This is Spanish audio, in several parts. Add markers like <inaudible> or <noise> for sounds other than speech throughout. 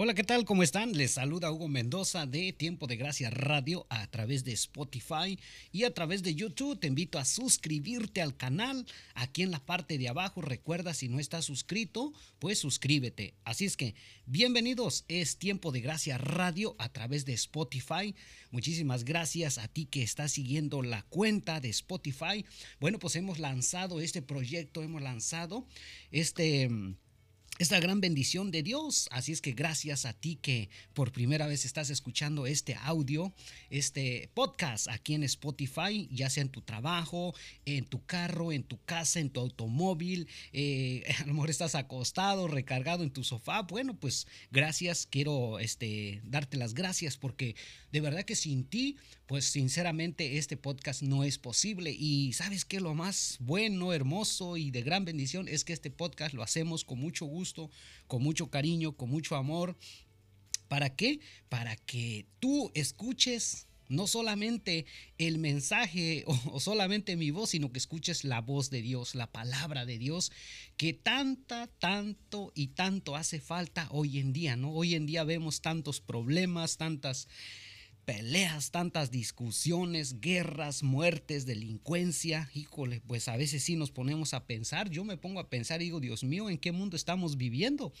Hola, ¿qué tal? ¿Cómo están? Les saluda Hugo Mendoza de Tiempo de Gracia Radio a través de Spotify y a través de YouTube. Te invito a suscribirte al canal. Aquí en la parte de abajo, recuerda si no estás suscrito, pues suscríbete. Así es que, bienvenidos. Es Tiempo de Gracia Radio a través de Spotify. Muchísimas gracias a ti que estás siguiendo la cuenta de Spotify. Bueno, pues hemos lanzado este proyecto, hemos lanzado este esta gran bendición de Dios. Así es que gracias a ti que por primera vez estás escuchando este audio, este podcast aquí en Spotify, ya sea en tu trabajo, en tu carro, en tu casa, en tu automóvil, eh, <laughs> a lo mejor estás acostado, recargado en tu sofá. Bueno, pues gracias, quiero este, darte las gracias porque de verdad que sin ti, pues sinceramente este podcast no es posible. Y sabes que lo más bueno, hermoso y de gran bendición es que este podcast lo hacemos con mucho gusto con mucho cariño, con mucho amor. ¿Para qué? Para que tú escuches no solamente el mensaje o, solamente mi voz, sino que escuches la voz de Dios, la palabra de Dios, que tanta, tanto y tanto hace falta hoy en día, ¿no? Hoy en día vemos tantos problemas, tantas peleas, tantas discusiones, guerras, muertes, delincuencia. Híjole, pues a veces sí nos ponemos a pensar. Yo me pongo a pensar y digo, Dios mío, ¿en qué mundo estamos viviendo?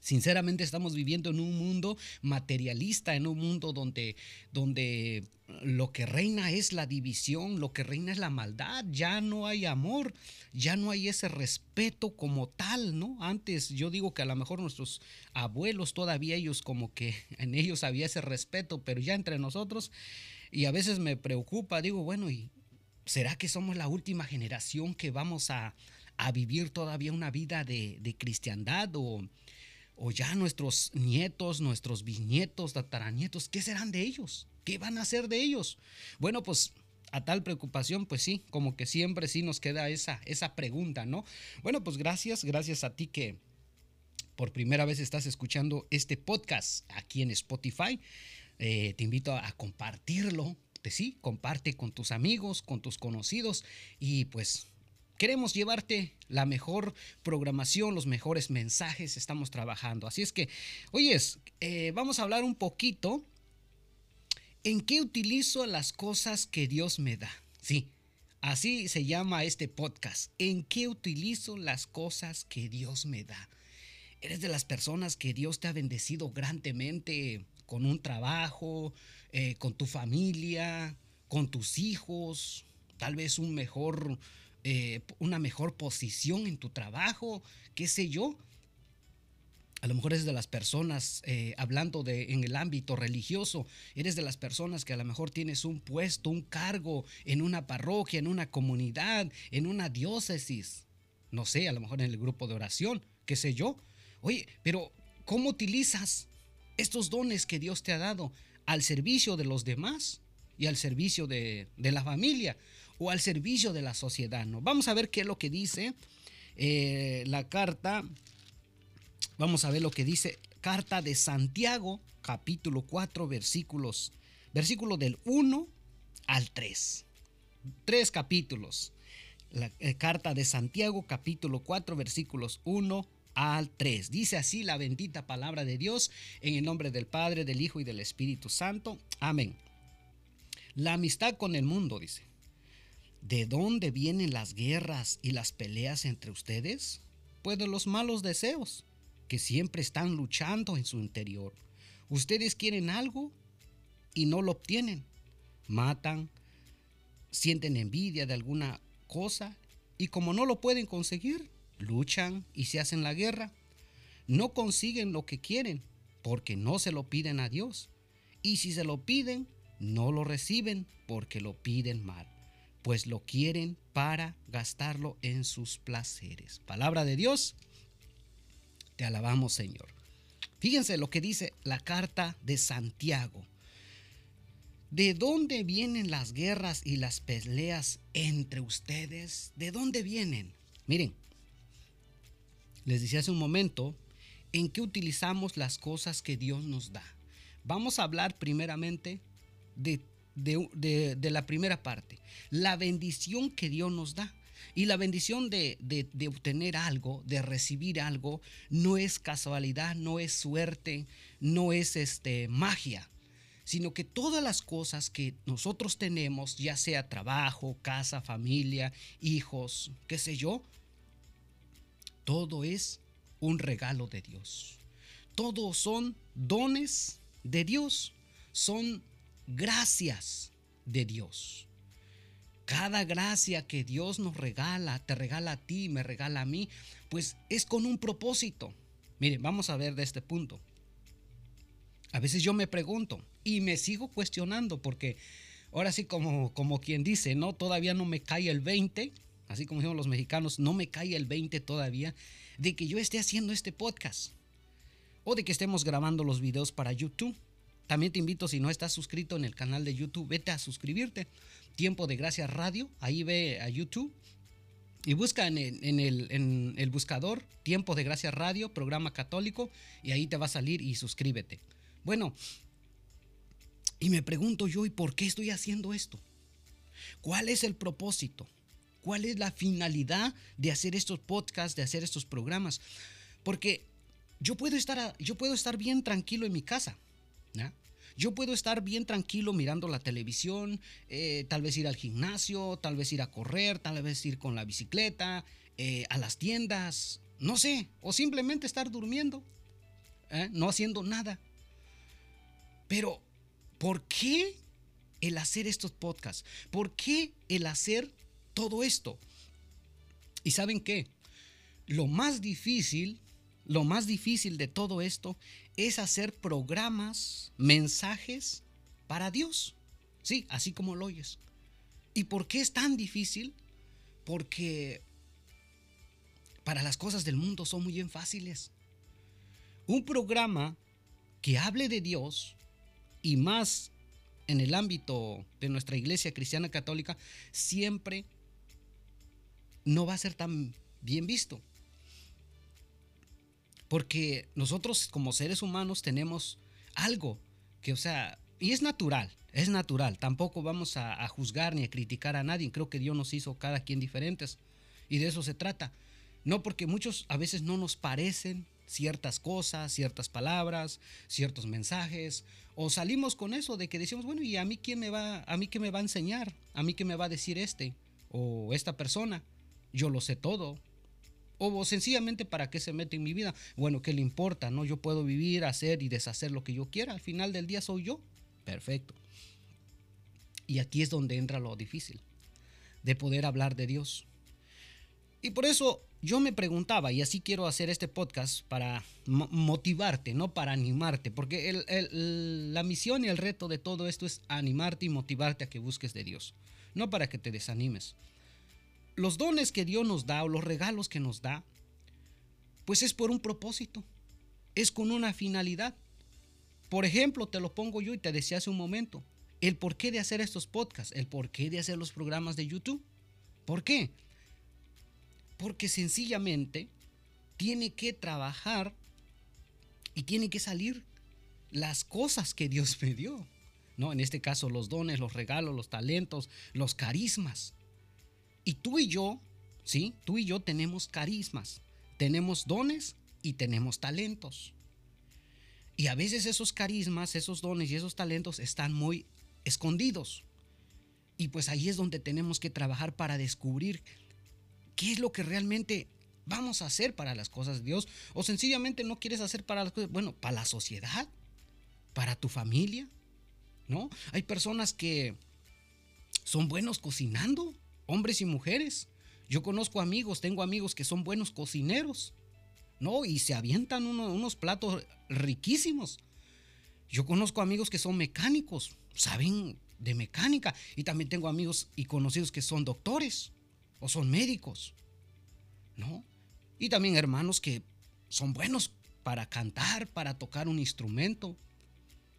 Sinceramente estamos viviendo en un mundo materialista, en un mundo donde, donde lo que reina es la división, lo que reina es la maldad, ya no hay amor, ya no hay ese respeto como tal, ¿no? Antes yo digo que a lo mejor nuestros abuelos todavía ellos como que <laughs> en ellos había ese respeto, pero ya entre nosotros y a veces me preocupa, digo, bueno, ¿y será que somos la última generación que vamos a, vivir todavía una vida de, de cristiandad o o ya nuestros nietos, nuestros bisnietos, tataranietos, ¿qué serán de ellos? ¿Qué van a hacer de ellos? Bueno, pues a tal preocupación, pues sí, como que siempre sí nos queda esa, esa pregunta, ¿no? Bueno, pues gracias, gracias a ti que por primera vez estás escuchando este podcast aquí en Spotify. Eh, te invito a, compartirlo, pues sí, comparte con tus amigos, con tus conocidos y pues Queremos llevarte la mejor programación, los mejores mensajes, estamos trabajando. Así es que, oyes, eh, vamos a hablar un poquito en qué utilizo las cosas que Dios me da. Sí, así se llama este podcast. ¿En qué utilizo las cosas que Dios me da? ¿Eres de las personas que Dios te ha bendecido grandemente con un trabajo, eh, con tu familia, con tus hijos, tal vez un mejor eh, una mejor posición en tu trabajo, qué sé yo. A lo mejor eres de las personas, eh, hablando de en el ámbito religioso, eres de las personas que a lo mejor tienes un puesto, un cargo en una parroquia, en una comunidad, en una diócesis. No sé, a lo mejor en el grupo de oración, qué sé yo. Oye, pero ¿cómo utilizas estos dones que Dios te ha dado al servicio de los demás y al servicio de, de la familia? O al servicio de la sociedad. ¿no? Vamos a ver qué es lo que dice eh, la carta. Vamos a ver lo que dice carta de Santiago, capítulo 4, versículos, versículo del 1 al 3. Tres capítulos. La eh, carta de Santiago, capítulo 4, versículos 1 al 3. Dice así la bendita palabra de Dios en el nombre del Padre, del Hijo y del Espíritu Santo. Amén. La amistad con el mundo, dice. ¿De dónde vienen las guerras y las peleas entre ustedes? Pues de los malos deseos, que siempre están luchando en su interior. Ustedes quieren algo y no lo obtienen. Matan, sienten envidia de alguna cosa y como no lo pueden conseguir, luchan y se hacen la guerra. No consiguen lo que quieren porque no se lo piden a Dios. Y si se lo piden, no lo reciben porque lo piden mal pues lo quieren para gastarlo en sus placeres. Palabra de Dios, te alabamos Señor. Fíjense lo que dice la carta de Santiago. ¿De dónde vienen las guerras y las peleas entre ustedes? ¿De dónde vienen? Miren, les decía hace un momento en qué utilizamos las cosas que Dios nos da. Vamos a hablar primeramente de de, la primera parte, la bendición que Dios nos da. Y la bendición de, de, obtener algo, de recibir algo, no es casualidad, no es suerte, no es este, magia, sino que todas las cosas que nosotros tenemos, ya sea trabajo, casa, familia, hijos, qué sé yo, todo es un regalo de Dios. Todos son dones de Dios, son gracias de Dios. Cada gracia que Dios nos regala, te regala a ti, me regala a mí, pues es con un propósito. Miren, vamos a ver de este punto. A veces yo me pregunto y me sigo cuestionando porque ahora sí como, como quien dice, no, todavía no me cae el 20, así como decimos los mexicanos, no me cae el 20 todavía de que yo esté haciendo este podcast o de que estemos grabando los videos para YouTube. También te invito, si no estás suscrito en el canal de YouTube, vete a suscribirte. Tiempo de Gracia Radio, ahí ve a YouTube y busca en el, en el, buscador Tiempo de Gracia Radio, programa católico, y ahí te va a salir y suscríbete. Bueno, y me pregunto yo, ¿y por qué estoy haciendo esto? ¿Cuál es el propósito? ¿Cuál es la finalidad de hacer estos podcasts, de hacer estos programas? Porque yo puedo estar, yo puedo estar bien tranquilo en mi casa. Yo puedo estar bien tranquilo mirando la televisión, eh, tal vez ir al gimnasio, tal vez ir a correr, tal vez ir con la bicicleta, eh, a las tiendas, no sé, o simplemente estar durmiendo, ¿eh? no haciendo nada. Pero, ¿por qué el hacer estos podcasts? ¿Por qué el hacer todo esto? ¿Y saben qué? Lo más difícil, lo más difícil de todo esto es hacer programas, mensajes para Dios. Sí, así como lo oyes. ¿Y por qué es tan difícil? Porque para las cosas del mundo son muy bien fáciles. Un programa que hable de Dios y más en el ámbito de nuestra iglesia cristiana católica, siempre no va a ser tan bien visto. Porque nosotros como seres humanos tenemos algo que, o sea, y es natural, es natural. Tampoco vamos a, juzgar ni a criticar a nadie. Creo que Dios nos hizo cada quien diferentes. Y de eso se trata. No porque muchos a veces no nos parecen ciertas cosas, ciertas palabras, ciertos mensajes, o salimos con eso de que decimos, bueno, ¿y a mí quién me va, a mí qué me va a enseñar? ¿A mí qué me va a decir este o esta persona? Yo lo sé todo, o sencillamente para qué se mete en mi vida. Bueno, ¿qué le importa? No, yo puedo vivir, hacer y deshacer lo que yo quiera. Al final del día soy yo. Perfecto. Y aquí es donde entra lo difícil, de poder hablar de Dios. Y por eso yo me preguntaba, y así quiero hacer este podcast para motivarte, no para animarte, porque la misión y el reto de todo esto es animarte y motivarte a que busques de Dios, no para que te desanimes los dones que Dios nos da o los regalos que nos da, pues es por un propósito, es con una finalidad. Por ejemplo, te lo pongo yo y te decía hace un momento, el porqué de hacer estos podcasts, el porqué de hacer los programas de YouTube. ¿Por qué? Porque sencillamente tiene que trabajar y tiene que salir las cosas que Dios me dio. ¿no? En este caso, los dones, los regalos, los talentos, los carismas. Y tú y yo, ¿sí? Tú y yo tenemos carismas, tenemos dones y tenemos talentos. Y a veces esos carismas, esos dones y esos talentos están muy escondidos. Y pues ahí es donde tenemos que trabajar para descubrir qué es lo que realmente vamos a hacer para las cosas de Dios. O sencillamente no quieres hacer para las cosas, bueno, para la sociedad, para tu familia, ¿no? Hay personas que son buenos cocinando hombres y mujeres. Yo conozco amigos, tengo amigos que son buenos cocineros, ¿no? Y se avientan unos platos riquísimos. Yo conozco amigos que son mecánicos, saben de mecánica. Y también tengo amigos y conocidos que son doctores o son médicos, ¿no? Y también hermanos que son buenos para cantar, para tocar un instrumento.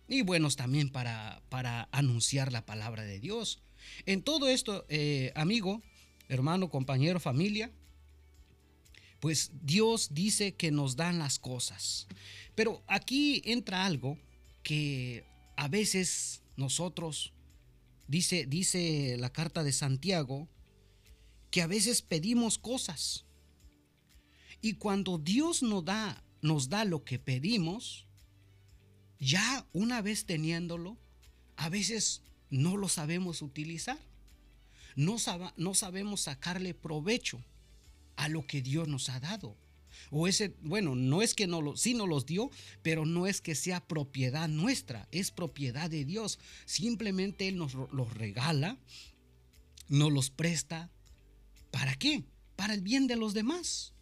Y buenos también para, para anunciar la palabra de Dios. En todo esto, eh, amigo, hermano, compañero, familia, pues Dios dice que nos dan las cosas. Pero aquí entra algo que a veces nosotros, dice, dice la carta de Santiago, que a veces pedimos cosas. Y cuando Dios nos da, nos da lo que pedimos, ya una vez teniéndolo, a veces no lo sabemos utilizar. No, no sabemos sacarle provecho a lo que Dios nos ha dado. O ese, bueno, no es que no lo, sí nos los dio, pero no es que sea propiedad nuestra, es propiedad de Dios. Simplemente Él nos los regala, nos los presta. ¿Para qué? Para el bien de los demás.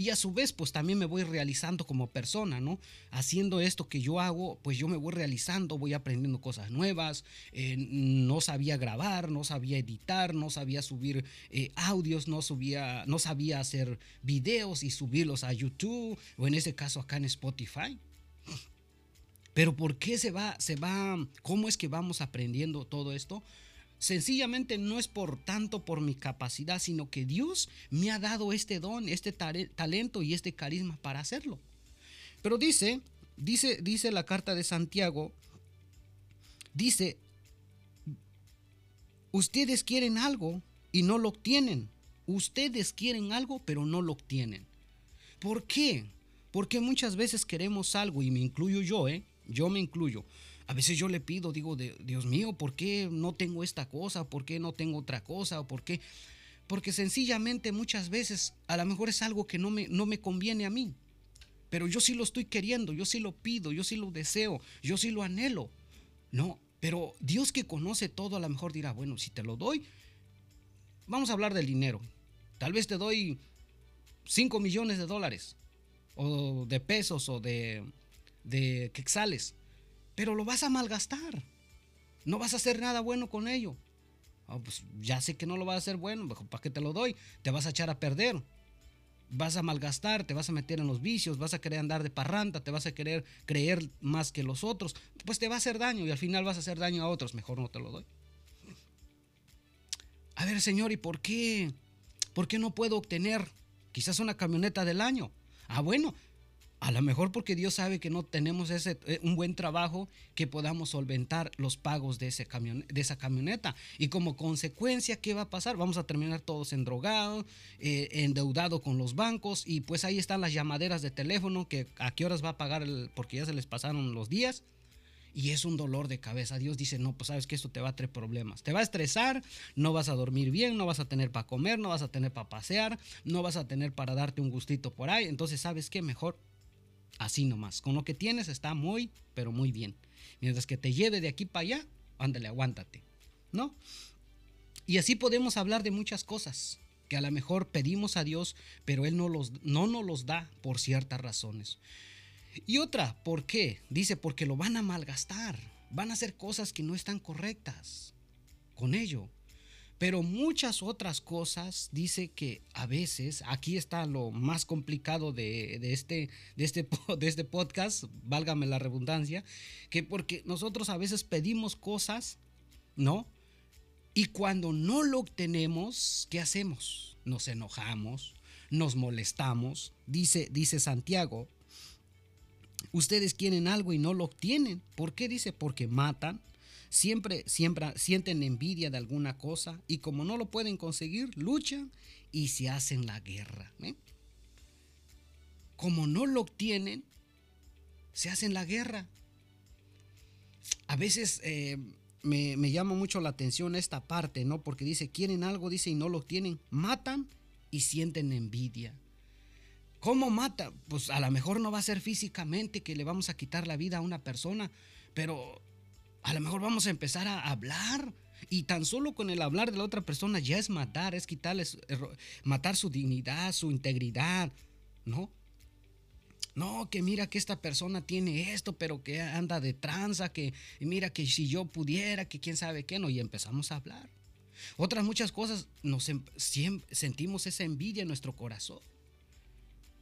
Y a su vez, pues también me voy realizando como persona, ¿no? Haciendo esto que yo hago, pues yo me voy realizando, voy aprendiendo cosas nuevas. Eh, no sabía grabar, no sabía editar, no sabía subir eh, audios, no, subía, no sabía hacer videos y subirlos a YouTube o en ese caso acá en Spotify. Pero ¿por qué se va, se va, cómo es que vamos aprendiendo todo esto? Sencillamente no es por tanto por mi capacidad, sino que Dios me ha dado este don, este talento y este carisma para hacerlo. Pero dice, dice, dice la carta de Santiago, dice, ustedes quieren algo y no lo obtienen. Ustedes quieren algo, pero no lo obtienen. ¿Por qué? Porque muchas veces queremos algo, y me incluyo yo, ¿eh? Yo me incluyo. A veces yo le pido, digo, de, Dios mío, ¿por qué no tengo esta cosa? ¿Por qué no tengo otra cosa? ¿Por qué? Porque sencillamente muchas veces a lo mejor es algo que no me, no me conviene a mí. Pero yo sí lo estoy queriendo, yo sí lo pido, yo sí lo deseo, yo sí lo anhelo. No, pero Dios que conoce todo a lo mejor dirá, bueno, si te lo doy, vamos a hablar del dinero. Tal vez te doy 5 millones de dólares, o de pesos, o de, de quexales pero lo vas a malgastar. No vas a hacer nada bueno con ello. Ah, pues ya sé que no lo vas a hacer bueno, ¿para qué te lo doy? Te vas a echar a perder. Vas a malgastar, te vas a meter en los vicios, vas a querer andar de parranta, te vas a querer creer más que los otros. Pues te va a hacer daño y al final vas a hacer daño a otros. Mejor no te lo doy. A ver, señor, ¿y por qué? ¿Por qué no puedo obtener quizás una camioneta del año? Ah, bueno, a lo mejor porque Dios sabe que no tenemos ese, eh, un buen trabajo que podamos solventar los pagos de, ese de esa camioneta. Y como consecuencia, ¿qué va a pasar? Vamos a terminar todos endrogados, eh, endeudados con los bancos. Y pues ahí están las llamaderas de teléfono que a qué horas va a pagar porque ya se les pasaron los días. Y es un dolor de cabeza. Dios dice, no, pues sabes que esto te va a traer problemas. Te va a estresar, no vas a dormir bien, no vas a tener para comer, no vas a tener para pasear, no vas a tener para darte un gustito por ahí. Entonces, ¿sabes qué? Mejor Así nomás. Con lo que tienes está muy, pero muy bien. Mientras que te lleve de aquí para allá, ándale, aguántate. ¿No? Y así podemos hablar de muchas cosas que a lo mejor pedimos a Dios, pero Él no, los, no nos los da por ciertas razones. Y otra, ¿por qué? Dice, porque lo van a malgastar. Van a hacer cosas que no están correctas con ello. Pero muchas otras cosas dice que a veces, aquí está lo más complicado de, este, de, este, de este podcast, válgame la redundancia, que porque nosotros a veces pedimos cosas, ¿no? Y cuando no lo obtenemos, ¿qué hacemos? Nos enojamos, nos molestamos, dice, dice Santiago. Ustedes quieren algo y no lo obtienen. ¿Por qué dice? Porque matan, Siempre, siempre sienten envidia de alguna cosa y como no lo pueden conseguir, luchan y se hacen la guerra. ¿eh? Como no lo obtienen, se hacen la guerra. A veces eh, me, me, llama mucho la atención esta parte, ¿no? Porque dice, quieren algo, dice, y no lo obtienen. Matan y sienten envidia. ¿Cómo mata? Pues a lo mejor no va a ser físicamente que le vamos a quitar la vida a una persona, pero a lo mejor vamos a empezar a hablar. Y tan solo con el hablar de la otra persona ya es matar, es quitarles, matar su dignidad, su integridad, ¿no? No, que mira que esta persona tiene esto, pero que anda de tranza, que mira que si yo pudiera, que quién sabe qué, no, y empezamos a hablar. Otras muchas cosas, nos em, sentimos esa envidia en nuestro corazón.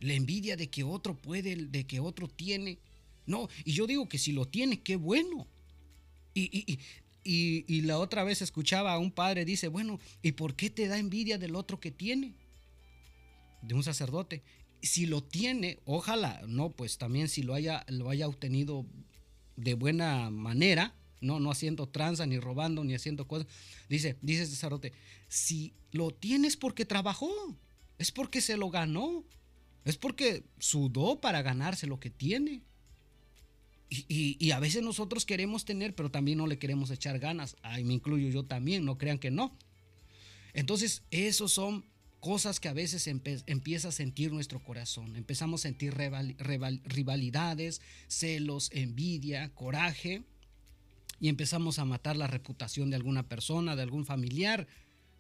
La envidia de que otro puede, de que otro tiene. No, y yo digo que si lo tiene, qué bueno. Y, la otra vez escuchaba a un padre, dice, bueno, ¿y por qué te da envidia del otro que tiene? De un sacerdote. Si lo tiene, ojalá, no, pues también si lo haya, lo haya obtenido de buena manera, no, no haciendo tranza, ni robando, ni haciendo cosas. Dice, dice este sacerdote, si lo tienes porque trabajó, es porque se lo ganó, es porque sudó para ganarse lo que tiene. Y, a veces nosotros queremos tener, pero también no le queremos echar ganas. Ahí me incluyo yo también, no crean que no. Entonces, esos son cosas que a veces empieza a sentir nuestro corazón. Empezamos a sentir rivalidades, celos, envidia, coraje y empezamos a matar la reputación de alguna persona, de algún familiar,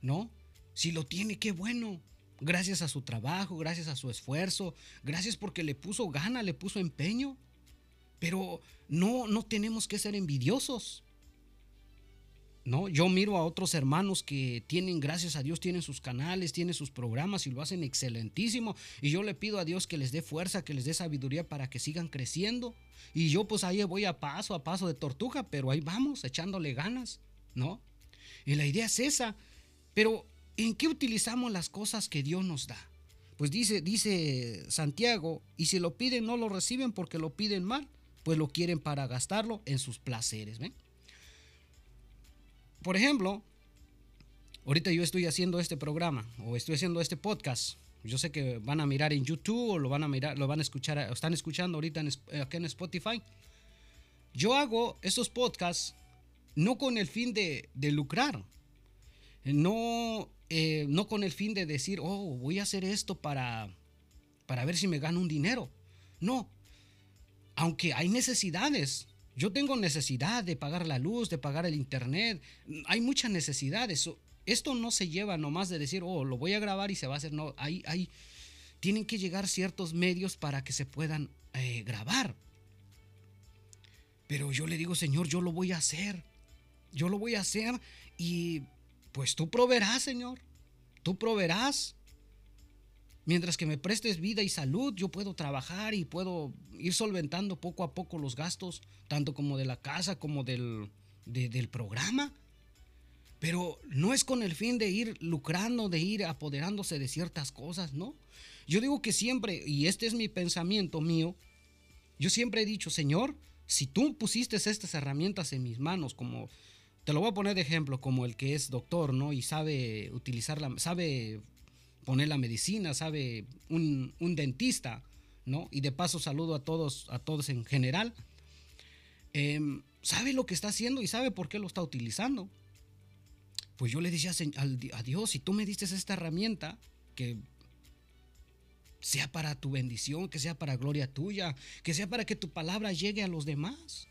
¿no? Si lo tiene, qué bueno. Gracias a su trabajo, gracias a su esfuerzo, gracias porque le puso gana, le puso empeño. Pero no, no tenemos que ser envidiosos. ¿no? Yo miro a otros hermanos que tienen, gracias a Dios, tienen sus canales, tienen sus programas y lo hacen excelentísimo. Y yo le pido a Dios que les dé fuerza, que les dé sabiduría para que sigan creciendo. Y yo pues ahí voy a paso a paso de tortuga, pero ahí vamos, echándole ganas, ¿no? Y la idea es esa. Pero, ¿en qué utilizamos las cosas que Dios nos da? Pues dice, dice Santiago, y si lo piden no lo reciben porque lo piden mal, pues lo quieren para gastarlo en sus placeres, ¿ven? Por ejemplo, ahorita yo estoy haciendo este programa o estoy haciendo este podcast. Yo sé que van a mirar en YouTube o lo van a mirar, lo van a escuchar, o están escuchando ahorita en, en Spotify. Yo hago estos podcasts no con el fin de, lucrar, no, eh, no con el fin de decir, oh, voy a hacer esto para, para ver si me gano un dinero. No, aunque hay necesidades, yo tengo necesidad de pagar la luz, de pagar el internet. Hay muchas necesidades. Esto no se lleva nomás de decir, oh, lo voy a grabar y se va a hacer. No, hay, hay, tienen que llegar ciertos medios para que se puedan eh, grabar. Pero yo le digo, Señor, yo lo voy a hacer. Yo lo voy a hacer y pues tú proveerás, Señor. Tú proveerás. Mientras que me prestes vida y salud, yo puedo trabajar y puedo ir solventando poco a poco los gastos, tanto como de la casa como del, del programa. Pero no es con el fin de ir lucrando, de ir apoderándose de ciertas cosas, ¿no? Yo digo que siempre, y este es mi pensamiento mío, yo siempre he dicho, Señor, si tú pusiste estas herramientas en mis manos, como, te lo voy a poner de ejemplo, como el que es doctor, ¿no? Y sabe utilizarla, sabe poner la medicina, sabe un, dentista, ¿no? Y de paso saludo a todos, a todos en general. Em, sabe lo que está haciendo y sabe por qué lo está utilizando. Pues yo le decía a Dios, si tú me diste esta herramienta, que sea para tu bendición, que sea para gloria tuya, que sea para que tu palabra llegue a los demás.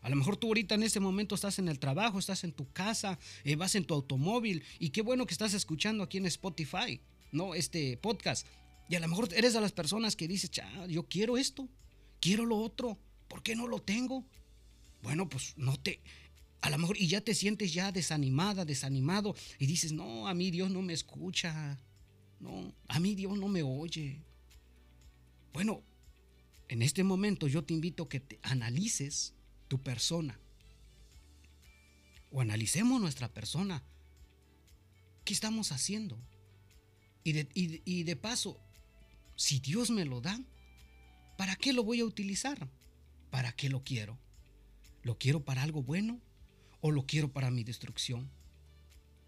A lo mejor tú ahorita en este momento estás en el trabajo, estás en tu casa, eh, vas en tu automóvil y qué bueno que estás escuchando aquí en Spotify. ¿No? Este podcast. Y a lo mejor eres de las personas que dices, yo quiero esto, quiero lo otro, ¿por qué no lo tengo? Bueno, pues no te, a lo mejor, y ya te sientes ya desanimada, desanimado, y dices, no, a mí Dios no me escucha, no, a mí Dios no me oye. Bueno, en este momento yo te invito a que te analices tu persona, o analicemos nuestra persona. ¿Qué estamos haciendo? Y de, paso, si Dios me lo da, ¿para qué lo voy a utilizar? ¿Para qué lo quiero? ¿Lo quiero para algo bueno o lo quiero para mi destrucción?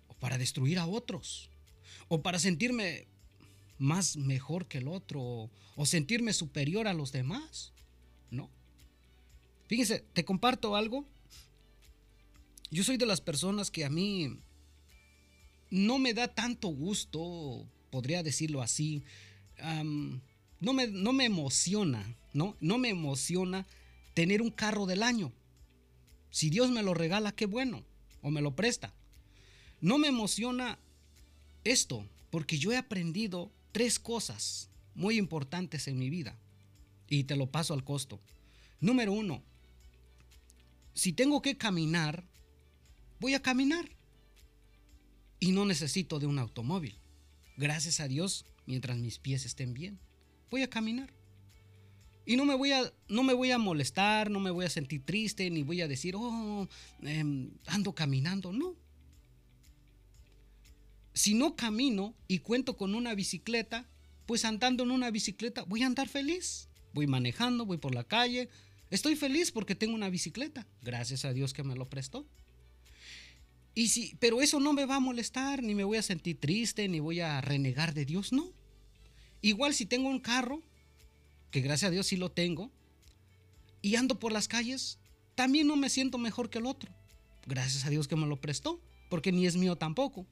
¿O para destruir a otros? ¿O para sentirme más mejor que el otro? ¿O sentirme superior a los demás? No. Fíjense, te comparto algo. Yo soy de las personas que a mí no me da tanto gusto podría decirlo así, no, me, no me emociona, ¿no? No me emociona tener un carro del año. Si Dios me lo regala, qué bueno, o me lo presta. No me emociona esto, porque yo he aprendido tres cosas muy importantes en mi vida, y te lo paso al costo. Número uno, si tengo que caminar, voy a caminar. Y no necesito de un automóvil gracias a Dios, mientras mis pies estén bien, voy a caminar. Y no me voy a, no me voy a molestar, no me voy a sentir triste, ni voy a decir, oh, em, ando caminando. No. Si no camino y cuento con una bicicleta, pues andando en una bicicleta voy a andar feliz. Voy manejando, voy por la calle. Estoy feliz porque tengo una bicicleta. Gracias a Dios que me lo prestó. Y si, pero eso no me va a molestar, ni me voy a sentir triste, ni voy a renegar de Dios, no. Igual si tengo un carro, que gracias a Dios sí lo tengo, y ando por las calles, también no me siento mejor que el otro. Gracias a Dios que me lo prestó, porque ni es mío tampoco.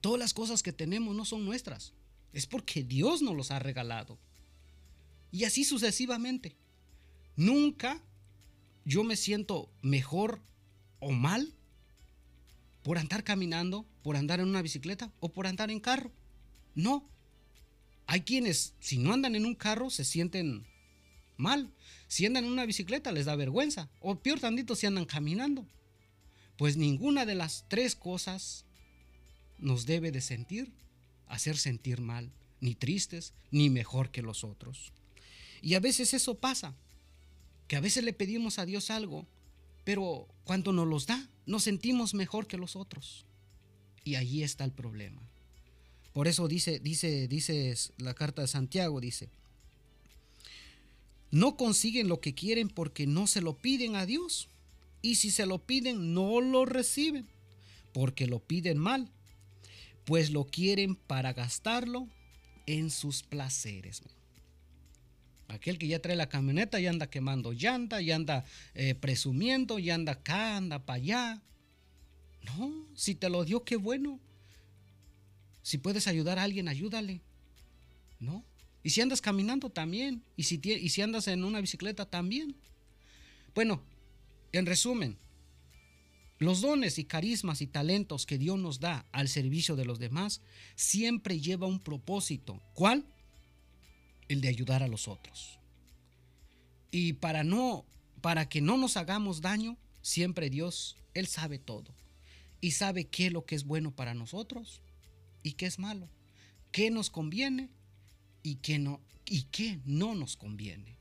Todas las cosas que tenemos no son nuestras, es porque Dios nos los ha regalado. Y así sucesivamente. Nunca yo me siento mejor o mal por andar caminando, por andar en una bicicleta o por andar en carro. No. Hay quienes, si no andan en un carro, se sienten mal. Si andan en una bicicleta, les da vergüenza. O peor tantito, si andan caminando. Pues ninguna de las tres cosas nos debe de sentir, hacer sentir mal, ni tristes, ni mejor que los otros. Y a veces eso pasa, que a veces le pedimos a Dios algo, pero cuando nos los da, nos sentimos mejor que los otros. Y allí está el problema. Por eso dice, dice, dice la carta de Santiago, dice, no consiguen lo que quieren porque no se lo piden a Dios. Y si se lo piden, no lo reciben, porque lo piden mal, pues lo quieren para gastarlo en sus placeres. Aquel que ya trae la camioneta y anda quemando llanta, y anda eh, presumiendo, y anda acá, anda para allá. No, si te lo dio, qué bueno. Si puedes ayudar a alguien, ayúdale. ¿No? Y si andas caminando también. Y si, y si andas en una bicicleta también. Bueno, en resumen, los dones y carismas y talentos que Dios nos da al servicio de los demás siempre lleva un propósito. ¿Cuál? El de ayudar a los otros. Y para no para que no nos hagamos daño, siempre Dios, él sabe todo y sabe qué es lo que es bueno para nosotros y qué es malo, qué nos conviene y qué no y qué no nos conviene.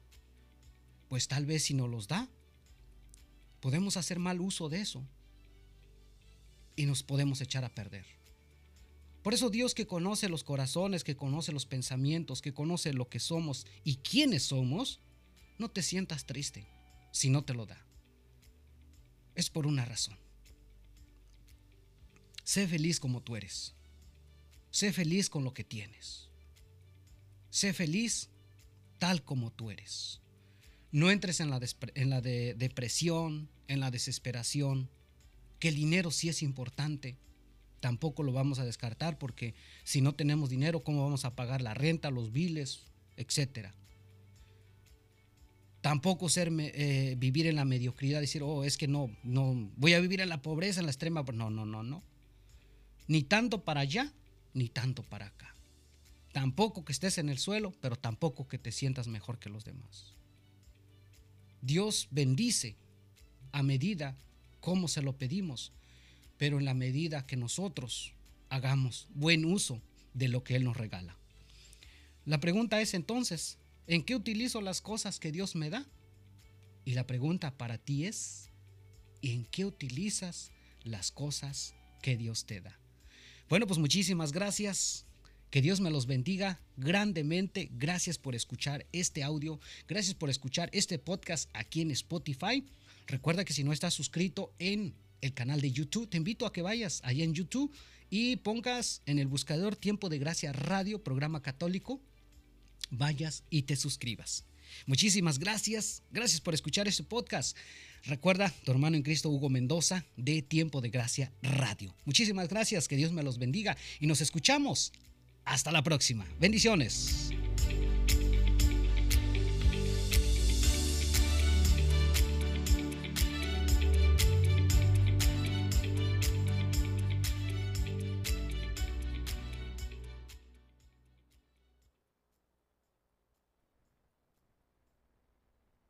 Pues tal vez si nos los da, podemos hacer mal uso de eso y nos podemos echar a perder. Por eso Dios que conoce los corazones, que conoce los pensamientos, que conoce lo que somos y quiénes somos, no te sientas triste si no te lo da. Es por una razón. Sé feliz como tú eres. Sé feliz con lo que tienes. Sé feliz tal como tú eres. No entres en la, depresión, en la desesperación, que el dinero sí es importante, tampoco lo vamos a descartar porque si no tenemos dinero, ¿cómo vamos a pagar la renta, los biles, etcétera? Tampoco ser, eh, vivir en la mediocridad, decir, oh, es que no, no, voy a vivir en la pobreza, en la extrema. No, no, no, no. Ni tanto para allá, ni tanto para acá. Tampoco que estés en el suelo, pero tampoco que te sientas mejor que los demás. Dios bendice a medida como se lo pedimos pero en la medida que nosotros hagamos buen uso de lo que Él nos regala. La pregunta es entonces, ¿en qué utilizo las cosas que Dios me da? Y la pregunta para ti es, ¿en qué utilizas las cosas que Dios te da? Bueno, pues muchísimas gracias. Que Dios me los bendiga grandemente. Gracias por escuchar este audio. Gracias por escuchar este podcast aquí en Spotify. Recuerda que si no estás suscrito en el canal de YouTube. Te invito a que vayas allá en YouTube y pongas en el buscador Tiempo de Gracia Radio, programa católico, vayas y te suscribas. Muchísimas gracias, gracias por escuchar este podcast. Recuerda, tu hermano en Cristo Hugo Mendoza de Tiempo de Gracia Radio. Muchísimas gracias, que Dios me los bendiga y nos escuchamos. Hasta la próxima. Bendiciones.